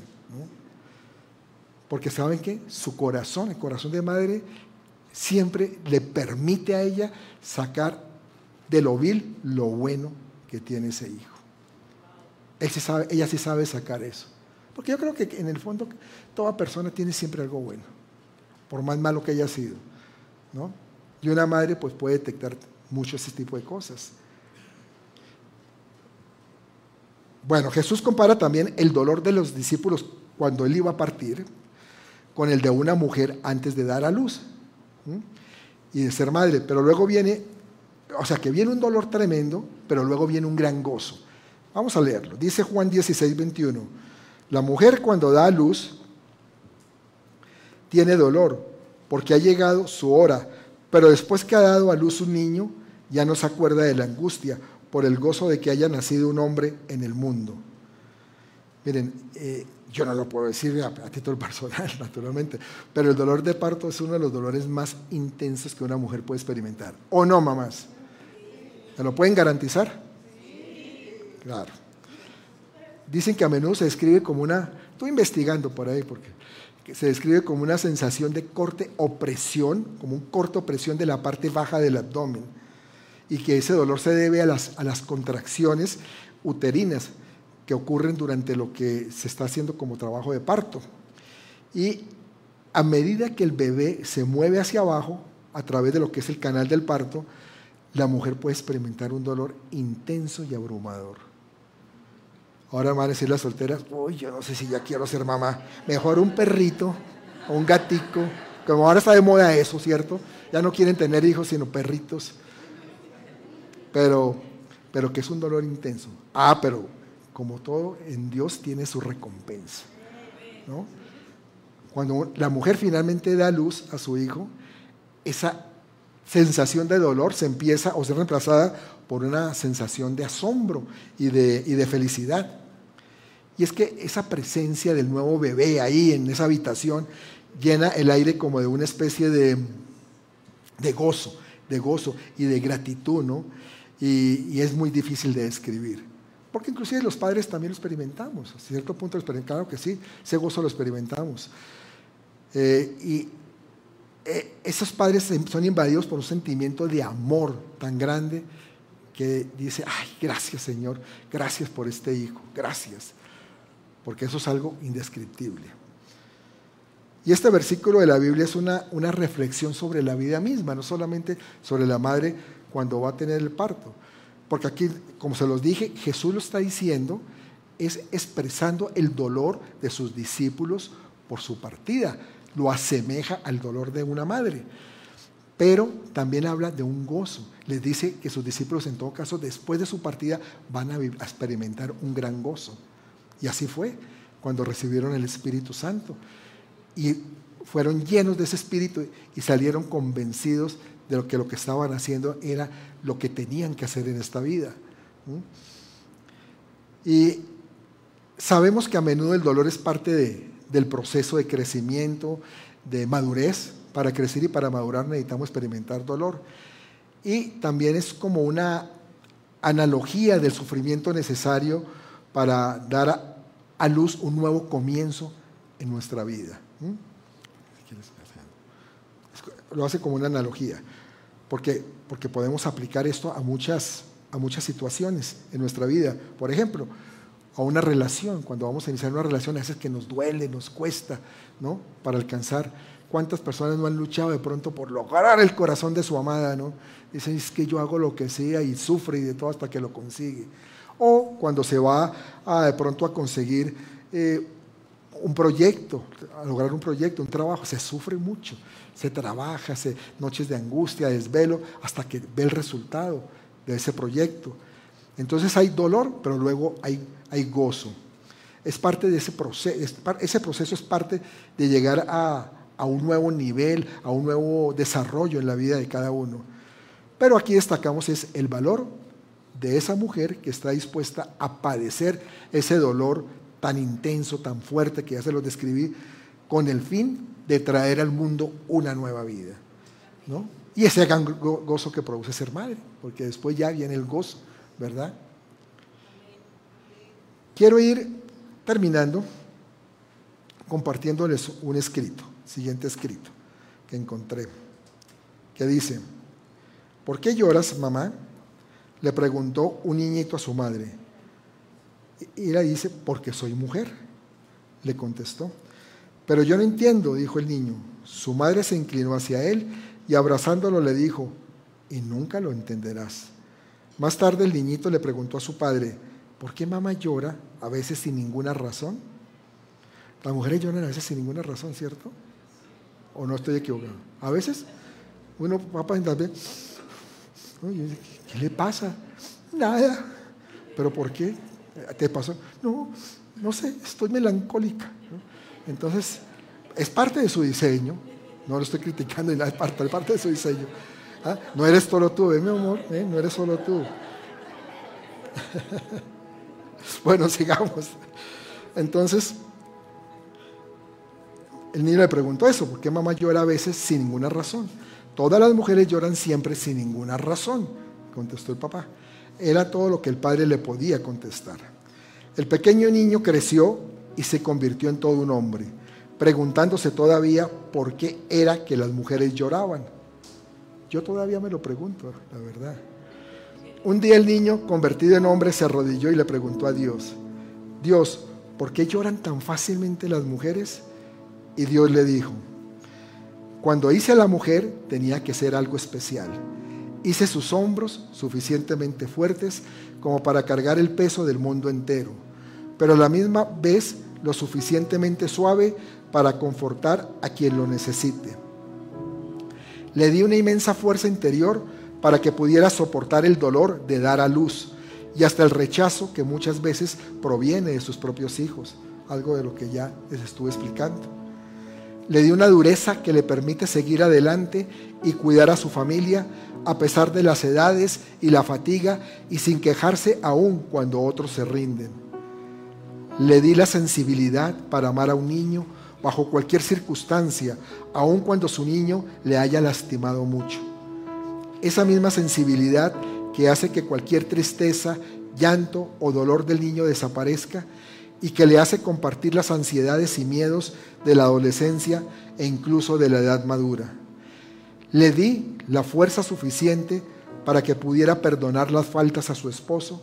Porque saben que su corazón, el corazón de madre, siempre le permite a ella sacar de lo vil lo bueno que tiene ese hijo. ella sí sabe sacar eso. Porque yo creo que en el fondo toda persona tiene siempre algo bueno, por más malo que haya sido. ¿no? Y una madre pues, puede detectar mucho ese tipo de cosas. Bueno, Jesús compara también el dolor de los discípulos cuando él iba a partir con el de una mujer antes de dar a luz y de ser madre. Pero luego viene o sea que viene un dolor tremendo, pero luego viene un gran gozo. Vamos a leerlo. Dice Juan 16, 21. La mujer cuando da a luz tiene dolor porque ha llegado su hora, pero después que ha dado a luz un niño, ya no se acuerda de la angustia por el gozo de que haya nacido un hombre en el mundo. Miren, eh, yo no lo puedo decir a, título personal, naturalmente, pero el dolor de parto es uno de los dolores más intensos que una mujer puede experimentar. ¿O no, mamás? ¿Me lo pueden garantizar? Claro. Dicen que a menudo se describe como una, estoy investigando por ahí porque se describe como una sensación de corte opresión, como un corte opresión de la parte baja del abdomen y que ese dolor se debe a las, a las contracciones uterinas que ocurren durante lo que se está haciendo como trabajo de parto. Y a medida que el bebé se mueve hacia abajo, a través de lo que es el canal del parto, la mujer puede experimentar un dolor intenso y abrumador. Ahora van a decir las solteras, uy, yo no sé si ya quiero ser mamá. Mejor un perrito o un gatico, como ahora está de moda eso, ¿cierto? Ya no quieren tener hijos, sino perritos. Pero, pero que es un dolor intenso. Ah, pero como todo, en Dios tiene su recompensa. ¿no? Cuando la mujer finalmente da luz a su hijo, esa sensación de dolor se empieza o se reemplazada por una sensación de asombro y de, de felicidad. Y es que esa presencia del nuevo bebé ahí en esa habitación llena el aire como de una especie de, de gozo, de gozo y de gratitud, ¿no? Y, es muy difícil de describir. Porque inclusive los padres también lo experimentamos, a cierto punto lo experimentamos, claro que sí, ese gozo lo experimentamos. Eh, y eh, esos padres son invadidos por un sentimiento de amor tan grande que dice, ay, gracias Señor, gracias por este hijo, gracias, porque eso es algo indescriptible. Y este versículo de la Biblia es una, una reflexión sobre la vida misma, no solamente sobre la madre cuando va a tener el parto, porque aquí, como se los dije, Jesús lo está diciendo, es expresando el dolor de sus discípulos por su partida lo asemeja al dolor de una madre. Pero también habla de un gozo. Les dice que sus discípulos en todo caso después de su partida van a, experimentar un gran gozo. Y así fue cuando recibieron el Espíritu Santo. Y fueron llenos de ese Espíritu y salieron convencidos de lo que lo que estaban haciendo era lo que tenían que hacer en esta vida. Y sabemos que a menudo el dolor es parte de, del proceso de crecimiento, de madurez. Para crecer y para madurar necesitamos experimentar dolor. Y también es como una analogía del sufrimiento necesario para dar a, luz un nuevo comienzo en nuestra vida. Lo hace como una analogía, porque, porque podemos aplicar esto a muchas, a muchas situaciones en nuestra vida. Por ejemplo, a una relación, cuando vamos a iniciar una relación, a veces que nos duele, nos cuesta, ¿no? Para alcanzar. ¿Cuántas personas no han luchado de pronto por lograr el corazón de su amada, ¿no? Dicen, es que yo hago lo que sea y sufre y de todo hasta que lo consigue. O cuando se va de pronto a conseguir eh, un proyecto, a lograr un proyecto, un trabajo, se sufre mucho, se trabaja, se, noches de angustia, desvelo, hasta que ve el resultado de ese proyecto. Entonces hay dolor, pero luego hay, hay gozo. Es parte de ese proceso, ese proceso es parte de llegar a, a un nuevo nivel, a un nuevo desarrollo en la vida de cada uno. Pero aquí destacamos es el valor de esa mujer que está dispuesta a padecer ese dolor tan intenso, tan fuerte que ya se lo describí, con el fin de traer al mundo una nueva vida. ¿no? Y ese gran gozo que produce ser madre, porque después ya viene el gozo, ¿verdad? Quiero ir terminando compartiéndoles un escrito, siguiente escrito que encontré, que dice, ¿por qué lloras, mamá? Le preguntó un niñito a su madre. Y ella dice, porque soy mujer, le contestó. Pero yo no entiendo, dijo el niño. Su madre se inclinó hacia él y abrazándolo le dijo, y nunca lo entenderás. Más tarde el niñito le preguntó a su padre, ¿por qué mamá llora a veces sin ninguna razón? Las mujeres lloran a veces sin ninguna razón, ¿cierto? ¿O no estoy equivocado? A veces uno papá también, ¿qué le pasa? Nada. ¿Pero por qué? ¿Te pasó? No, no sé, estoy melancólica. Entonces, es parte de su diseño. No lo estoy criticando, es parte, es parte de su diseño. ¿Ah? No eres solo tú, ¿eh, mi amor? ¿Eh? No eres solo tú. bueno, sigamos. Entonces, el niño le preguntó eso, ¿por qué mamá llora a veces sin ninguna razón? Todas las mujeres lloran siempre sin ninguna razón, contestó el papá. Era todo lo que el padre le podía contestar. El pequeño niño creció y se convirtió en todo un hombre, preguntándose todavía por qué era que las mujeres lloraban. Yo todavía me lo pregunto, la verdad. Un día el niño, convertido en hombre, se arrodilló y le preguntó a Dios, Dios, ¿por qué lloran tan fácilmente las mujeres? Y Dios le dijo, cuando hice a la mujer tenía que ser algo especial Hice sus hombros suficientemente fuertes como para cargar el peso del mundo entero, pero a la misma vez lo suficientemente suave para confortar a quien lo necesite. Le di una inmensa fuerza interior para que pudiera soportar el dolor de dar a luz y hasta el rechazo que muchas veces proviene de sus propios hijos, algo de lo que ya les estuve explicando. Le di una dureza que le permite seguir adelante y cuidar a su familia a pesar de las edades y la fatiga y sin quejarse aún cuando otros se rinden. Le di la sensibilidad para amar a un niño bajo cualquier circunstancia, aun cuando su niño le haya lastimado mucho. Esa misma sensibilidad que hace que cualquier tristeza, llanto o dolor del niño desaparezca y que le hace compartir las ansiedades y miedos de la adolescencia e incluso de la edad madura. Le di la fuerza suficiente para que pudiera perdonar las faltas a su esposo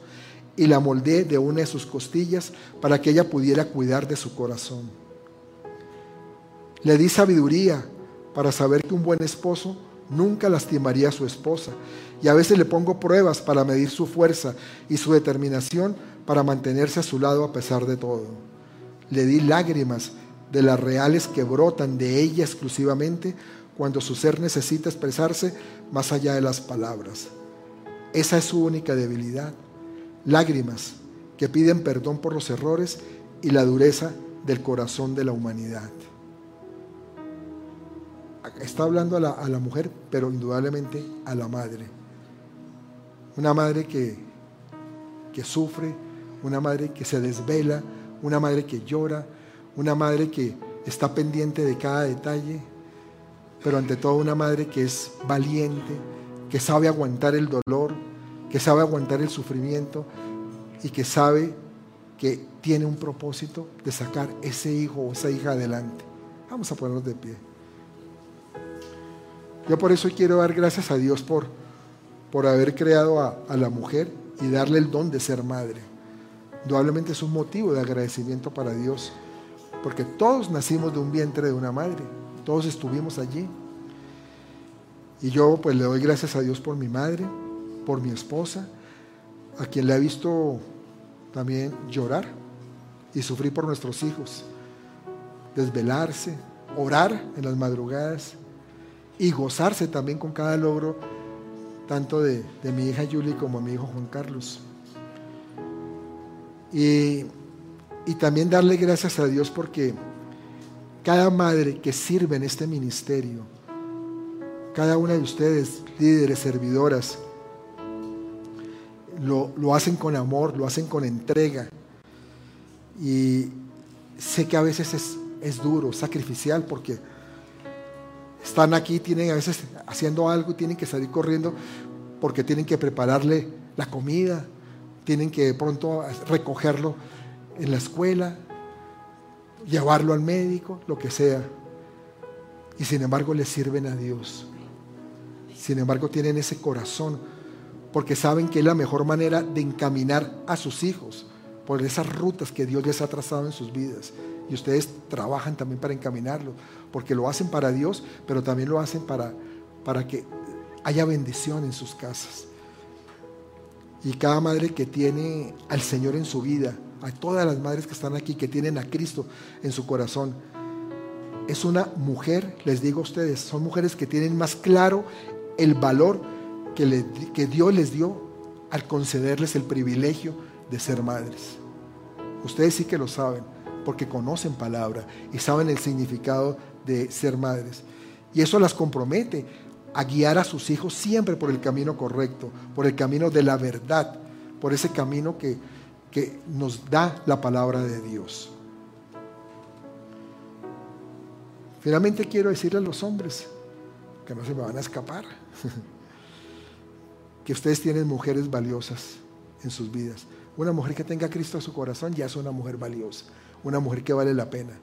y la moldeé de una de sus costillas para que ella pudiera cuidar de su corazón. Le di sabiduría para saber que un buen esposo nunca lastimaría a su esposa y a veces le pongo pruebas para medir su fuerza y su determinación para mantenerse a su lado a pesar de todo. Le di lágrimas de las reales que brotan de ella exclusivamente cuando su ser necesita expresarse más allá de las palabras. Esa es su única debilidad. Lágrimas que piden perdón por los errores y la dureza del corazón de la humanidad. Está hablando a la, mujer, pero indudablemente a la madre. Una madre que, que sufre, una madre que se desvela, una madre que llora, una madre que está pendiente de cada detalle, pero ante todo una madre que es valiente, que sabe aguantar el dolor, que sabe aguantar el sufrimiento y que sabe que tiene un propósito de sacar ese hijo o esa hija adelante. Vamos a ponernos de pie. Yo por eso quiero dar gracias a Dios por, por haber creado a, a la mujer y darle el don de ser madre. Indudablemente es un motivo de agradecimiento para Dios, porque todos nacimos de un vientre de una madre. Todos estuvimos allí. Y yo pues le doy gracias a Dios por mi madre, por mi esposa, a quien le ha visto también llorar y sufrir por nuestros hijos. desvelarse, orar en las madrugadas y gozarse también con cada logro, tanto de, mi hija Julie como de mi hijo Juan Carlos. Y, y también darle gracias a Dios porque cada madre que sirve en este ministerio, cada una de ustedes, líderes, servidoras, lo, lo, hacen con amor, lo hacen con entrega. Y sé que a veces es, es duro, sacrificial, porque están aquí, tienen a veces haciendo algo tienen que salir corriendo porque tienen que prepararle la comida, tienen que pronto recogerlo en la escuela, llevarlo al médico, lo que sea. Y sin embargo le sirven a Dios. Sin embargo tienen ese corazón porque saben que es la mejor manera de encaminar a sus hijos por esas rutas que Dios les ha trazado en sus vidas. Y ustedes trabajan también para encaminarlo, porque lo hacen para Dios, pero también lo hacen para, para que haya bendición en sus casas. Y cada madre que tiene al Señor en su vida, a todas las madres que están aquí, que tienen a Cristo en su corazón, es una mujer, les digo a ustedes, son mujeres que tienen más claro el valor que, Dios les dio al concederles el privilegio de ser madres. Ustedes sí que lo saben porque conocen palabra y saben el significado de ser madres. Y eso las compromete a guiar a sus hijos siempre por el camino correcto, por el camino de la verdad, por ese camino que, que nos da la palabra de Dios. Finalmente quiero decirle a los hombres que no se me van a escapar, que ustedes tienen mujeres valiosas en sus vidas. Una mujer que tenga Cristo a su corazón ya es una mujer valiosa una mujer que vale la pena.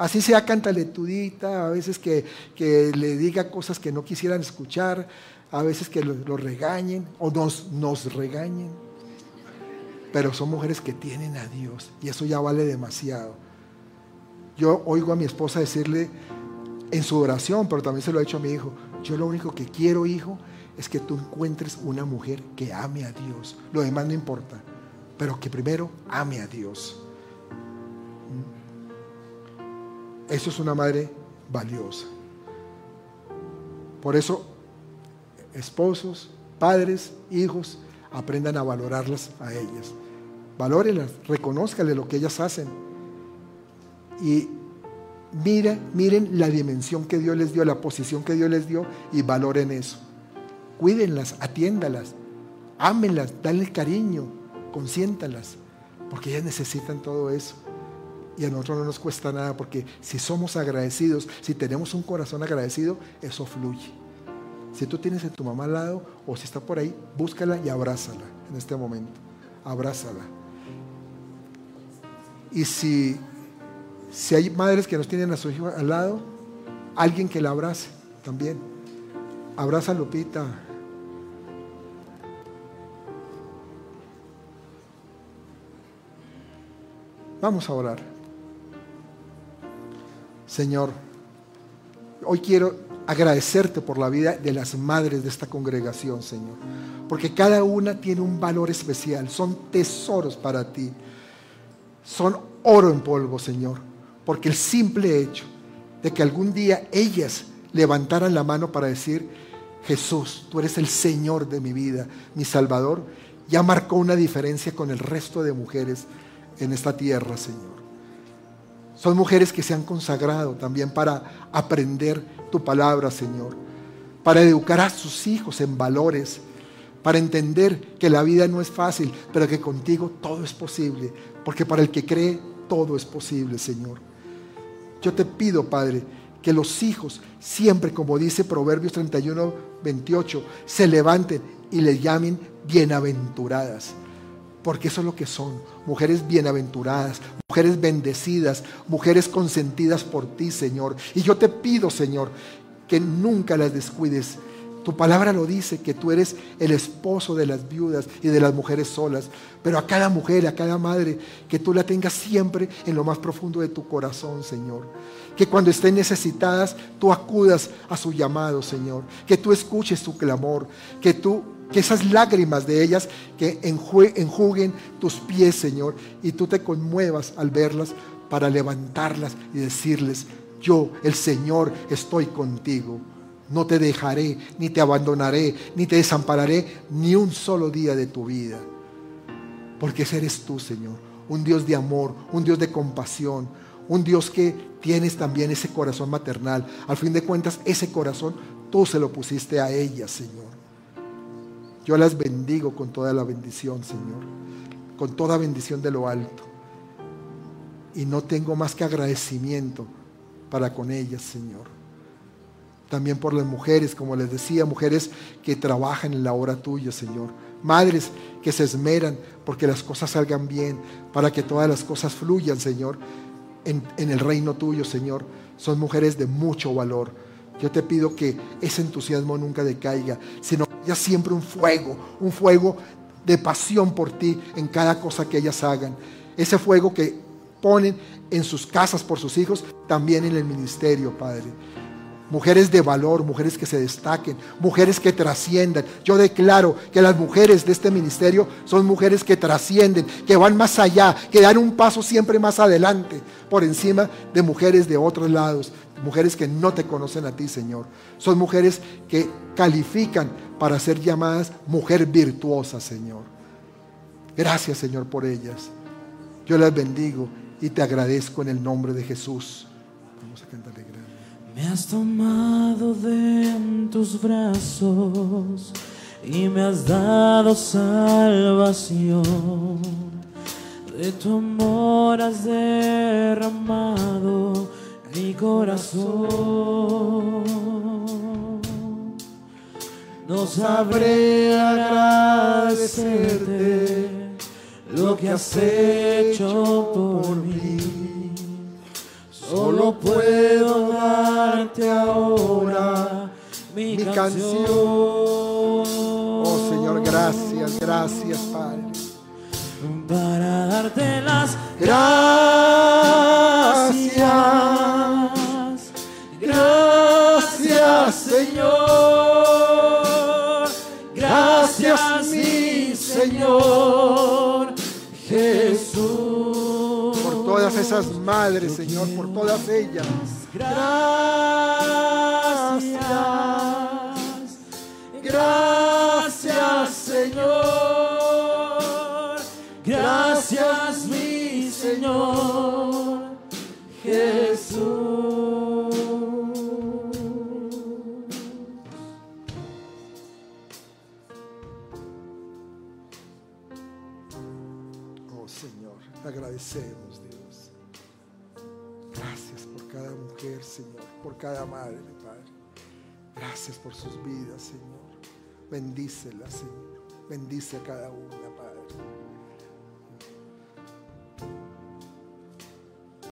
Así sea cantaletudita, a veces que, le diga cosas que no quisieran escuchar, a veces que lo, regañen o nos, nos regañen. Pero son mujeres que tienen a Dios y eso ya vale demasiado. Yo oigo a mi esposa decirle en su oración, pero también se lo he hecho a mi hijo, yo lo único que quiero, hijo, es que tú encuentres una mujer que ame a Dios. Lo demás no importa, pero que primero ame a Dios. Eso es una madre valiosa. Por eso, esposos, padres, hijos, aprendan a valorarlas a ellas. Valórenlas, reconozcanle lo que ellas hacen. Y miren, miren la dimensión que Dios les dio, la posición que Dios les dio y valoren eso. Cuídenlas, atiéndalas, ámenlas, danle cariño, consiéntalas, porque ellas necesitan todo eso y a nosotros no nos cuesta nada porque si somos agradecidos, si tenemos un corazón agradecido, eso fluye. Si tú tienes a tu mamá al lado o si está por ahí, búscala y abrázala en este momento. Abrázala. Y si, si hay madres que nos tienen a su hijo al lado, alguien que la abrace también. Abraza a Lupita. Vamos a orar. Señor, hoy quiero agradecerte por la vida de las madres de esta congregación, Señor, porque cada una tiene un valor especial, son tesoros para ti, son oro en polvo, Señor, porque el simple hecho de que algún día ellas levantaran la mano para decir, Jesús, tú eres el Señor de mi vida, mi Salvador, ya marcó una diferencia con el resto de mujeres en esta tierra, Señor. Son mujeres que se han consagrado también para aprender tu palabra, Señor, para educar a sus hijos en valores, para entender que la vida no es fácil, pero que contigo todo es posible, porque para el que cree todo es posible, Señor. Yo te pido, Padre, que los hijos siempre, como dice Proverbios 31, 28, se levanten y le llamen bienaventuradas porque eso es lo que son, mujeres bienaventuradas, mujeres bendecidas, mujeres consentidas por ti, Señor. Y yo te pido, Señor, que nunca las descuides. Tu palabra lo dice, que tú eres el esposo de las viudas y de las mujeres solas. Pero a cada mujer, a cada madre, que tú la tengas siempre en lo más profundo de tu corazón, Señor. Que cuando estén necesitadas, tú acudas a su llamado, Señor. Que tú escuches su clamor. Que tú que esas lágrimas de ellas que enjuguen tus pies, Señor, y tú te conmuevas al verlas para levantarlas y decirles, yo, el Señor, estoy contigo. No te dejaré, ni te abandonaré, ni te desampararé ni un solo día de tu vida. Porque ese eres tú, Señor. Un Dios de amor, un Dios de compasión, un Dios que tienes también ese corazón maternal. Al fin de cuentas, ese corazón tú se lo pusiste a ella, Señor. Yo las bendigo con toda la bendición, Señor. Con toda bendición de lo alto. Y no tengo más que agradecimiento para con ellas, Señor también por las mujeres, como les decía, mujeres que trabajan en la hora tuya, Señor. Madres que se esmeran porque las cosas salgan bien, para que todas las cosas fluyan, Señor, en, el reino tuyo, Señor. Son mujeres de mucho valor. Yo te pido que ese entusiasmo nunca decaiga, sino que haya siempre un fuego, un fuego de pasión por ti en cada cosa que ellas hagan. Ese fuego que ponen en sus casas por sus hijos, también en el ministerio, Padre mujeres de valor, mujeres que se destaquen, mujeres que trasciendan. Yo declaro que las mujeres de este ministerio son mujeres que trascienden, que van más allá, que dan un paso siempre más adelante, por encima de mujeres de otros lados, mujeres que no te conocen a ti, Señor. Son mujeres que califican para ser llamadas mujer virtuosa, Señor. Gracias, Señor, por ellas. Yo las bendigo y te agradezco en el nombre de Jesús. Vamos a. Me has tomado de tus brazos y me has dado salvación. De tu amor has derramado mi corazón. No sabré agradecerte lo que has hecho por mí Solo puedo darte ahora mi, canción. Oh Señor, gracias, gracias Padre. Para darte las gracias. Señor. Gracias mi Señor Jesús todas esas madres, Señor, por todas ellas. Gracias, gracias, Señor. Gracias, mi Señor agradecemos, Dios. Gracias por cada mujer, Señor, por cada madre, mi Padre. Gracias por sus vidas, Señor. Bendícelas, Señor. Bendice a cada una, Padre.